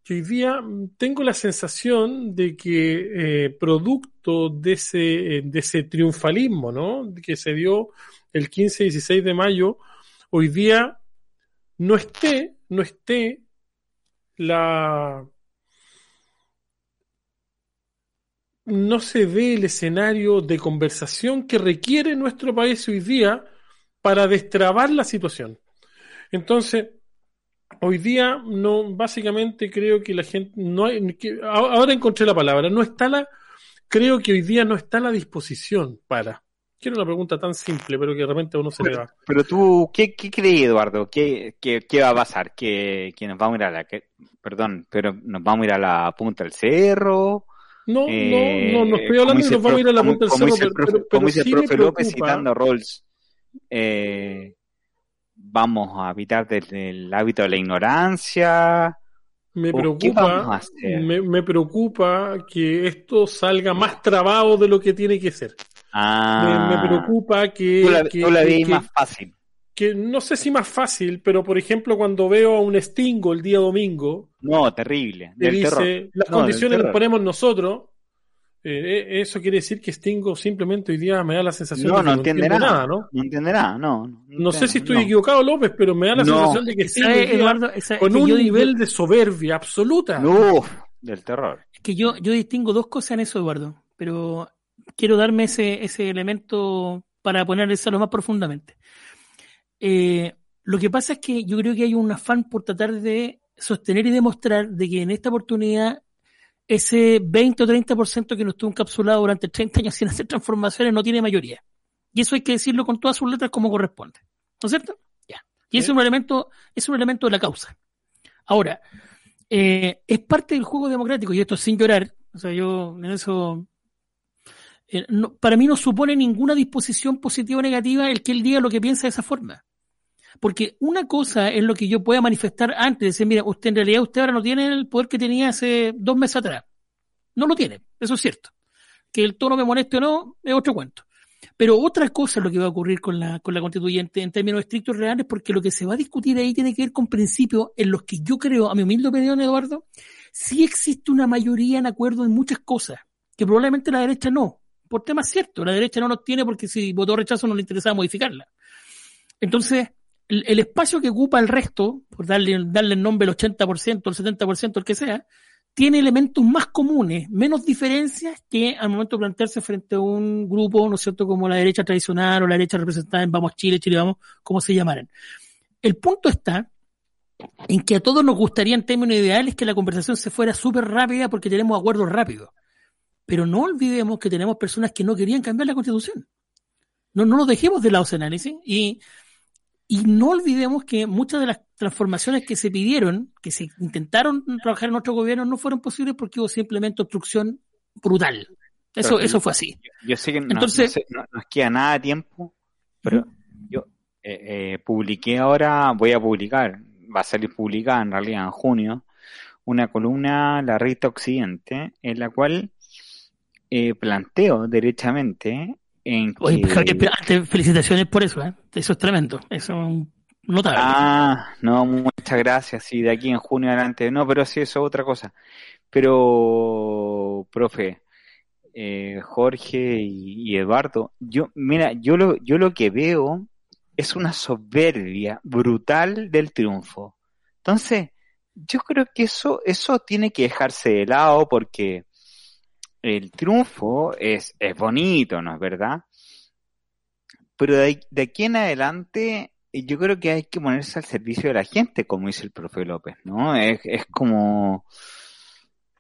Que hoy día tengo la sensación de que eh, producto de ese, de ese triunfalismo, ¿no? Que se dio el 15 y 16 de mayo, hoy día no esté, no esté la, no se ve el escenario de conversación que requiere nuestro país hoy día para destrabar la situación. Entonces, hoy día no, básicamente creo que la gente no hay, que, ahora encontré la palabra, no está la, creo que hoy día no está la disposición para. Quiero una pregunta tan simple, pero que de repente a uno se le va. Pero tú, ¿qué, qué crees, Eduardo? ¿Qué, qué, qué va a pasar? ¿Que, nos vamos a ir a la, perdón, pero nos vamos a ir a la punta del cerro? No, no, no, no estoy hablando de nos vamos a ir a la punta del cerro, pero, pero, como dice el profe López citando Rolls, eh, vamos a evitar desde el hábito de la ignorancia. Me preocupa, me, me, preocupa que esto salga más trabado de lo que tiene que ser. Ah, me, preocupa que. Tú la, que, tú la que, más fácil que no sé si más fácil, pero por ejemplo cuando veo a un Stingo el día domingo, no, terrible, del dice, las condiciones las ponemos nosotros, eh, eh, eso quiere decir que Stingo simplemente hoy día me da la sensación de que no, no entenderá, nada, ¿no? No entenderá, no. No, no sé si estoy equivocado, López, pero me da la sensación de que Stingo Eduardo, con un nivel de soberbia absoluta. No, del terror. Es que yo, yo distingo dos cosas en eso, Eduardo, pero quiero darme ese, ese elemento para poner eso lo más profundamente. Eh, lo que pasa es que yo creo que hay un afán por tratar de sostener y demostrar de que en esta oportunidad ese 20 o 30% que no estuvo encapsulado durante 30 años [LAUGHS] sin hacer transformaciones no tiene mayoría. Y eso hay que decirlo con todas sus letras como corresponde. ¿No es cierto? Ya. Y es un elemento, es un elemento de la causa. Ahora, eh, es parte del juego democrático, y esto sin llorar, o sea, yo en eso, eh, para mí no supone ninguna disposición positiva o negativa el que él diga lo que piensa de esa forma. Porque una cosa es lo que yo pueda manifestar antes, de decir, mira, usted en realidad usted ahora no tiene el poder que tenía hace dos meses atrás. No lo tiene, eso es cierto. Que el tono me moleste o no, es otro cuento. Pero otra cosa es lo que va a ocurrir con la, con la constituyente en términos estrictos reales, porque lo que se va a discutir ahí tiene que ver con principios en los que yo creo, a mi humilde opinión, Eduardo, sí existe una mayoría en acuerdo en muchas cosas, que probablemente la derecha no, por temas ciertos. La derecha no los tiene porque si votó rechazo no le interesaba modificarla. Entonces, el, espacio que ocupa el resto, por darle, darle el nombre el 80%, el 70%, el que sea, tiene elementos más comunes, menos diferencias que al momento de plantearse frente a un grupo, ¿no es cierto?, como la derecha tradicional o la derecha representada en Vamos Chile, Chile Vamos, como se llamaran. El punto está en que a todos nos gustaría en términos ideales que la conversación se fuera súper rápida porque tenemos acuerdos rápidos. Pero no olvidemos que tenemos personas que no querían cambiar la constitución. No, no nos dejemos de lado ese análisis y y no olvidemos que muchas de las transformaciones que se pidieron, que se intentaron trabajar en nuestro gobierno, no fueron posibles porque hubo simplemente obstrucción brutal. Eso, eso fue así. Yo, sé que no, Entonces, no, nos queda nada de tiempo, pero yo eh, eh, publiqué ahora, voy a publicar, va a salir publicada en realidad en junio, una columna, La Rita Occidente, en la cual eh, planteo derechamente Oye, felicitaciones por eso, ¿eh? Eso es tremendo. Eso es notable. Ah, no, muchas gracias. Sí, de aquí en junio adelante. No, pero sí, eso es otra cosa. Pero, profe, eh, Jorge y, Eduardo, yo, mira, yo lo, yo lo que veo es una soberbia brutal del triunfo. Entonces, yo creo que eso, eso tiene que dejarse de lado porque el triunfo es, es bonito, ¿no es verdad? Pero de, aquí en adelante yo creo que hay que ponerse al servicio de la gente, como dice el profe López, ¿no? Es, como...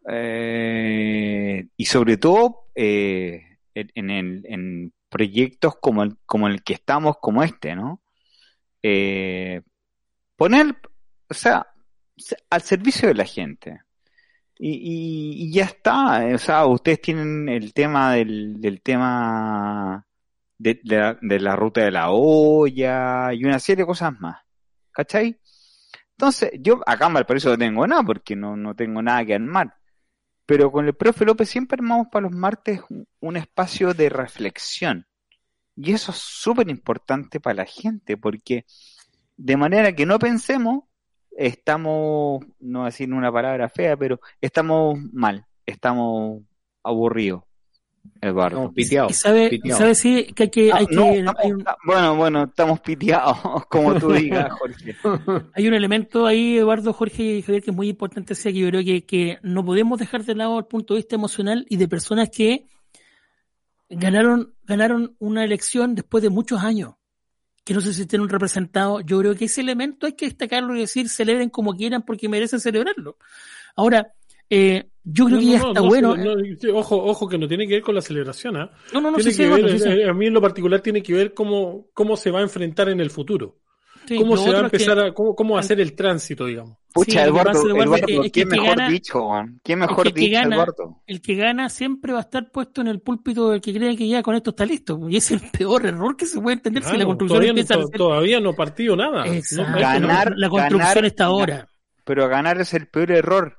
Eh, y sobre todo eh, en, en proyectos como el, como el que estamos, como este, ¿no? Eh, poner, o sea, al servicio de la gente. Y, y, ya está, o sea, ustedes tienen el tema del, del tema de, la, de, la, ruta de la olla y una serie de cosas más. ¿Cachai? Entonces, yo acá en Valparaíso no tengo nada porque no, no tengo nada que armar. Pero con el profe López siempre armamos para los martes un, espacio de reflexión. Y eso es súper importante para la gente porque de manera que no pensemos estamos, no decir una palabra fea, pero estamos mal, estamos aburridos. Eduardo. piteados. ¿Sabe, ¿sabe sí, que hay que... Hay que Bueno, bueno, estamos piteados, [LAUGHS] como tú digas, [LAUGHS] Jorge. hay un elemento ahí, Eduardo, Jorge y Javier, que es muy importante, que yo creo que, que no podemos dejar de lado el punto de vista emocional y de personas que ganaron, ganaron una elección después de muchos años que no se un representado, yo creo que ese elemento hay que destacarlo y decir celebren como quieran porque merecen celebrarlo. Ahora, eh, yo creo que ya está bueno. ojo, ojo, que no tiene que ver con la celebración. ¿ah? No, no, no. Tiene que ver, eh, A mí en lo particular tiene que ver cómo, cómo se va a enfrentar en el futuro. cómo se va a empezar a, cómo, cómo va a ser el tránsito, digamos. Pucha, Eduardo, Eduardo, qué mejor dicho, Qué mejor dicho, Eduardo. El que gana siempre va a estar puesto en el púlpito del que cree que ya con esto está listo. Y es el peor error que se puede entender si la construcción todavía, empieza no, Todavía no partido nada. ganar, la construcción está ahora. Pero ganar es el peor error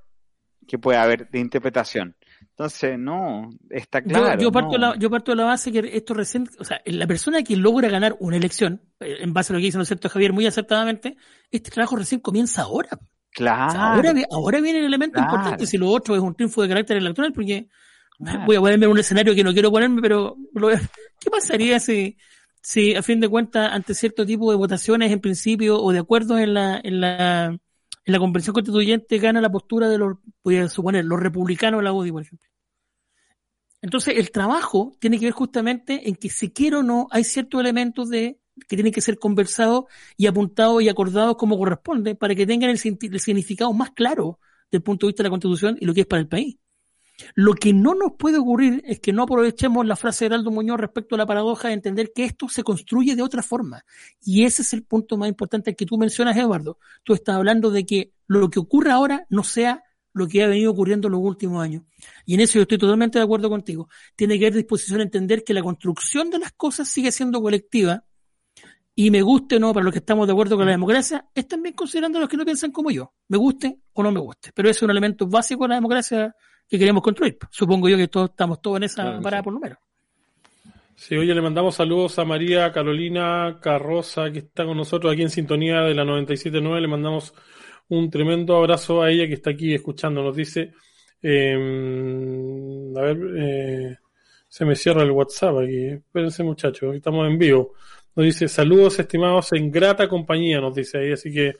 que puede haber de interpretación. Entonces, no, está claro. Yo, parto, la, yo parto de la base que esto recién, o sea, la persona que logra ganar una elección, eh, en base a lo que dice, ¿no es cierto, Javier, muy acertadamente, este trabajo recién comienza ahora. Claro. ahora, ahora viene el elemento importante, si lo otro es un triunfo de carácter electoral, porque voy a ponerme en un escenario que no quiero ponerme, pero ¿qué pasaría si, si a fin de cuentas, ante cierto tipo de votaciones en principio o de acuerdos en la, en la, en la convención constituyente gana la postura de los, voy a suponer, los republicanos de la UDI, por ejemplo? Entonces, el trabajo tiene que ver justamente en que si quiero o no, hay ciertos elementos de que tienen que ser conversados y apuntados y acordados como corresponde para que tengan el, significado más claro del punto de vista de la Constitución y lo que es para el país. Lo que no nos puede ocurrir es que no aprovechemos la frase de Heraldo Muñoz respecto a la paradoja de entender que esto se construye de otra forma. Y ese es el punto más importante que tú mencionas, Eduardo. Tú estás hablando de que lo que ocurre ahora no sea lo que ha venido ocurriendo en los últimos años. Y en eso yo estoy totalmente de acuerdo contigo. Tiene que haber disposición a entender que la construcción de las cosas sigue siendo colectiva y me guste o no, para los que estamos de acuerdo con la democracia, es también considerando a los que no piensan como yo, me guste o no me guste. Pero es un elemento básico de la democracia que queremos construir. Supongo yo que todos estamos todos en esa parada por lo menos. Sí, oye, le mandamos saludos a María Carolina Carroza, que está con nosotros aquí en sintonía de la 97.9. Le mandamos un tremendo abrazo a ella que está aquí escuchando. Nos dice, em, a ver, eh, se me cierra el WhatsApp aquí. Espérense muchachos, estamos en vivo. Nos dice, saludos estimados en grata compañía, nos dice ahí, así que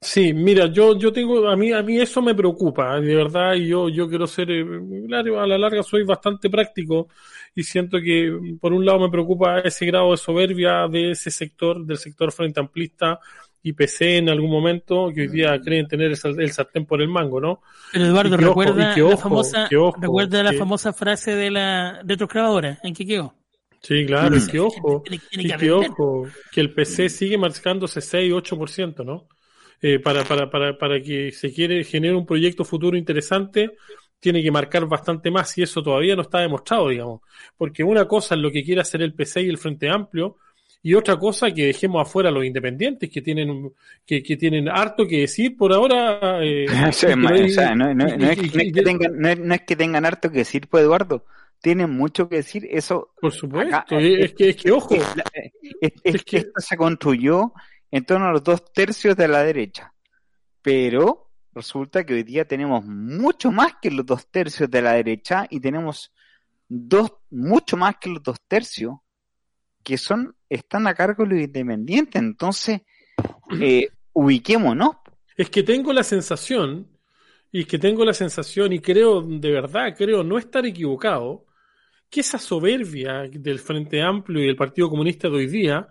sí, mira, yo, yo tengo, a mí, a mí eso me preocupa, de verdad, y yo, yo quiero ser, eh, claro, a la larga soy bastante práctico y siento que por un lado me preocupa ese grado de soberbia de ese sector, del sector frente amplista y PC en algún momento, que hoy día creen tener el sartén por el mango, ¿no? Pero Eduardo, recuerda, la famosa, recuerda la famosa frase de la retroexcavadora, ¿en qué quedó? Sí, claro, es que ojo, y que ojo, que el PC sigue marcándose 6, 8%, ¿no? Eh, para, para, para, para que se quiere generar un proyecto futuro interesante, tiene que marcar bastante más y eso todavía no está demostrado, digamos. Porque una cosa es lo que quiere hacer el PC y el Frente Amplio, y otra cosa que dejemos afuera a los independientes que tienen que, que tienen harto que decir por ahora eh, no, es que tengan harto que decir pues Eduardo tienen mucho que decir. Eso. Por supuesto. es, que, es que, ojo. Es, que, esto se construyó en torno a los dos tercios de la derecha. Pero resulta que hoy día tenemos mucho más que los dos tercios de la derecha y tenemos dos, mucho más que los dos tercios que son, están a cargo de los independientes. Entonces, [CLEARS THROAT] eh, ubiquémonos. Es que tengo la sensación, y que tengo la sensación, y creo, de verdad, creo no estar equivocado, que esa soberbia del Frente Amplio y del Partido Comunista de hoy día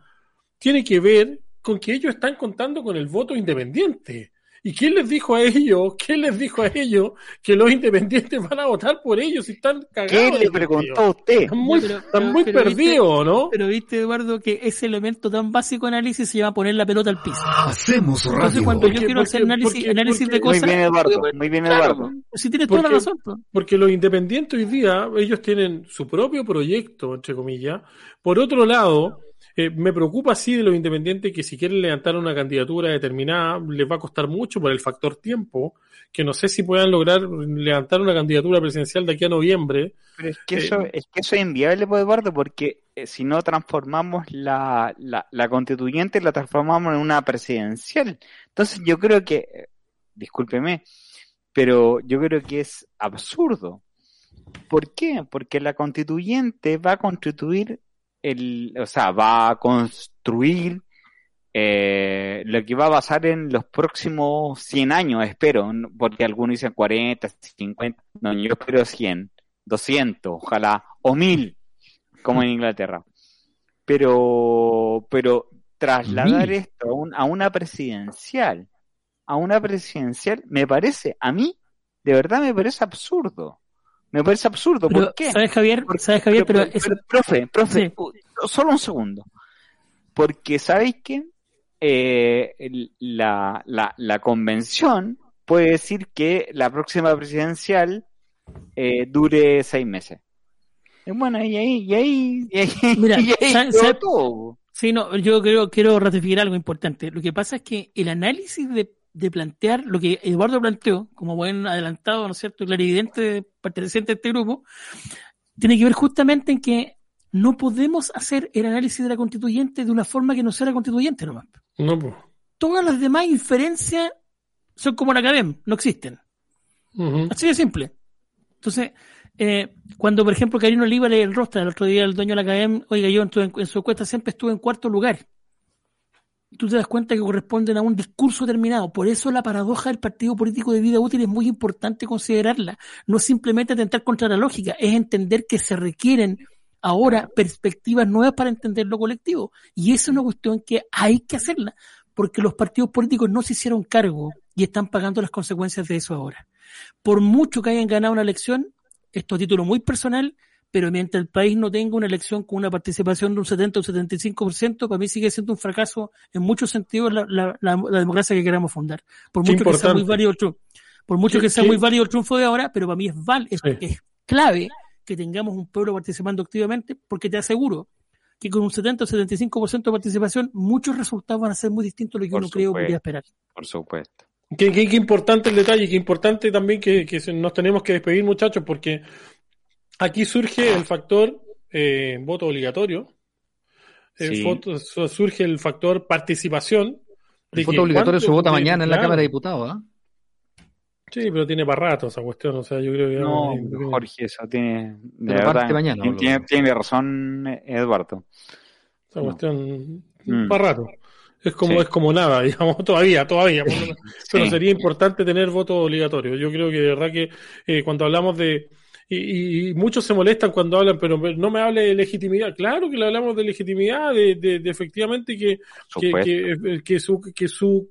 tiene que ver con que ellos están contando con el voto independiente. ¿Y quién les dijo a ellos? ¿Quién les dijo a ellos que los independientes van a votar por ellos y están cagados? ¿Qué le preguntó a usted? Están muy, muy perdidos, ¿no? Pero viste, Eduardo, que ese elemento tan básico de análisis se llama poner la pelota al piso. Hacemos radio. Entonces, cuando yo quiero hacer análisis, análisis de cosas... Muy bien, Eduardo. Muy bien, Eduardo. si tienes toda la razón. Porque los independientes hoy día, ellos tienen su propio proyecto, entre comillas. Por otro lado eh, me preocupa sí de los independientes que si quieren levantar una candidatura determinada les va a costar mucho por el factor tiempo, que no sé si puedan lograr levantar una candidatura presidencial de aquí a noviembre. Pero es que eso, eh, es, que eso es inviable, pues, Eduardo, porque eh, si no transformamos la, la, la constituyente, la transformamos en una presidencial. Entonces yo creo que, discúlpeme, pero yo creo que es absurdo. ¿Por qué? Porque la constituyente va a constituir el, o sea, va a construir eh, lo que va a pasar en los próximos 100 años, espero, porque algunos dicen 40, 50, no, yo espero 100, 200, ojalá, o 1000, como en Inglaterra. Pero, pero trasladar esto a, a una presidencial, a una presidencial, me parece, a mí, de verdad me parece absurdo. Me parece absurdo. ¿Por qué? ¿Sabes, Javier? ¿Sabes, Javier? Pero, profe, profe, solo un segundo. Porque, ¿sabéis qué? Eh, la, la, la convención puede decir que la próxima presidencial eh, dure seis meses. Bueno, y ahí, y ahí, y ahí, [LAUGHS] Mira, y ahí todo. Sí, no, yo creo, quiero ratificar algo importante. Lo que pasa es que el análisis de de plantear lo que Eduardo planteó, como buen adelantado, ¿no es cierto?, clarividente perteneciente a este grupo, tiene que ver justamente en que no podemos hacer el análisis de la constituyente de una forma que no sea la constituyente nomás. No, pues. Todas las demás inferencias son como la academia, no existen. Así de simple. Entonces, eh, cuando, por ejemplo, Karino Oliva lee el rostro, el otro día el dueño de la academia, oiga, yo en, en su encuesta siempre estuve en cuarto lugar tú te das cuenta que corresponden a un discurso determinado. Por eso la paradoja del partido político de vida útil es muy importante considerarla. No simplemente atentar contra la lógica, es entender que se requieren ahora perspectivas nuevas para entender lo colectivo. Y esa es una cuestión que hay que hacerla, porque los partidos políticos no se hicieron cargo y están pagando las consecuencias de eso ahora. Por mucho que hayan ganado una elección, esto a título muy personal, pero mientras el país no tenga una elección con una participación de un 70 o 75%, para mí sigue siendo un fracaso en muchos sentidos la, la, la, democracia que queramos fundar. Por mucho que sea muy válido el triunfo, por mucho que sea muy válido el triunfo de ahora, pero para mí es, val, es, es clave que tengamos un pueblo participando activamente, porque te aseguro que con un 70 o 75% de participación, muchos resultados van a ser muy distintos a lo que uno creo que podría esperar. Por supuesto. Qué, qué, importante el detalle, qué importante también que, que, nos tenemos que despedir, muchachos, porque aquí surge el factor eh, voto obligatorio, surge el factor participación. El voto obligatorio se vota mañana en la Cámara de Diputados, ¿ah? Sí, pero tiene para rato esa cuestión, o sea, yo creo que... No, Jorge, eso tiene... De verdad, mañana, tiene, tiene, razón Eduardo. Esa cuestión... Mm. Para rato. Es como, es como nada, [LAUGHS] digamos, todavía, todavía. [LAUGHS] Pero sería importante tener voto obligatorio. Yo creo que de verdad que eh, cuando hablamos de... Y, y, muchos se molestan cuando hablan, pero no me hable de legitimidad. Claro que le hablamos de legitimidad, de, de, de efectivamente que, que, que, que, su, que su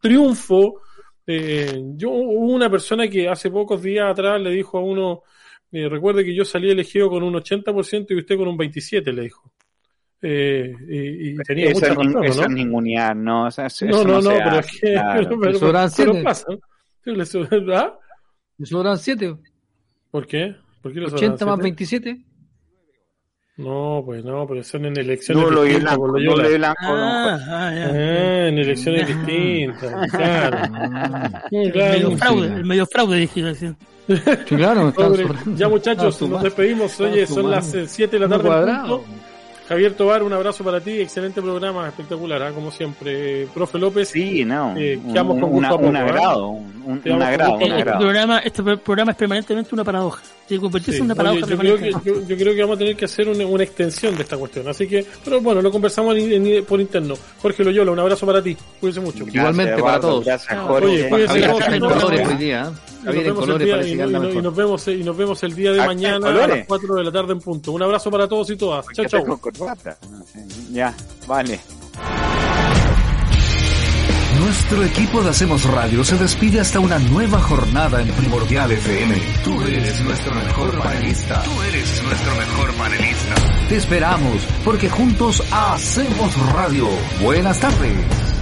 triunfo eh, yo hubo una persona que hace pocos días atrás le dijo a uno, eh, recuerde que yo salí elegido con un 80% y usted con un 27%, le dijo. Eh, y, y tenía eso mucha razón, ¿no? ¿no? Eso, no, no, no, pero es que [LAUGHS] claro. pero, pero, pero pasa. ¿Le [LAUGHS] sobran, ¿Le sobran 7? ¿Por qué? ¿Por qué le 80 más 27? No, pues no, pero son en elecciones no, distintas. Blanco, no lo blanco, ah, ah, ah, en elecciones distintas, claro. claro el, medio fraude, el medio fraude, dije. Sí, claro. [LAUGHS] ya muchachos, [LAUGHS] nos despedimos. Oye, son las 7 de la tarde. Javier Tobar, un abrazo para ti, excelente programa, espectacular, ¿eh? como siempre. Profe López, sí, no, eh, quedamos con una, un agrado, un, un agrado, un agrado. Este programa, este programa es permanentemente una paradoja, tiene que convertirse en una paradoja. Oye, yo, creo que, yo, yo, creo que vamos a tener que hacer una, una, extensión de esta cuestión, así que, pero bueno, lo conversamos en, en, por interno. Jorge Loyola, un abrazo para ti, cuídense mucho. Gracias, Igualmente Eduardo, para todos. Gracias, Jorge. Oye, cuídense Colores día, y, y, y, nos vemos, y nos vemos el día de mañana a las 4 de la tarde en punto. Un abrazo para todos y todas. Chao, chao. Ya, vale. Nuestro equipo de Hacemos Radio se despide hasta una nueva jornada en Primordial FM. Tú eres nuestro mejor panelista. Tú eres nuestro mejor panelista. Te esperamos porque juntos hacemos radio. Buenas tardes.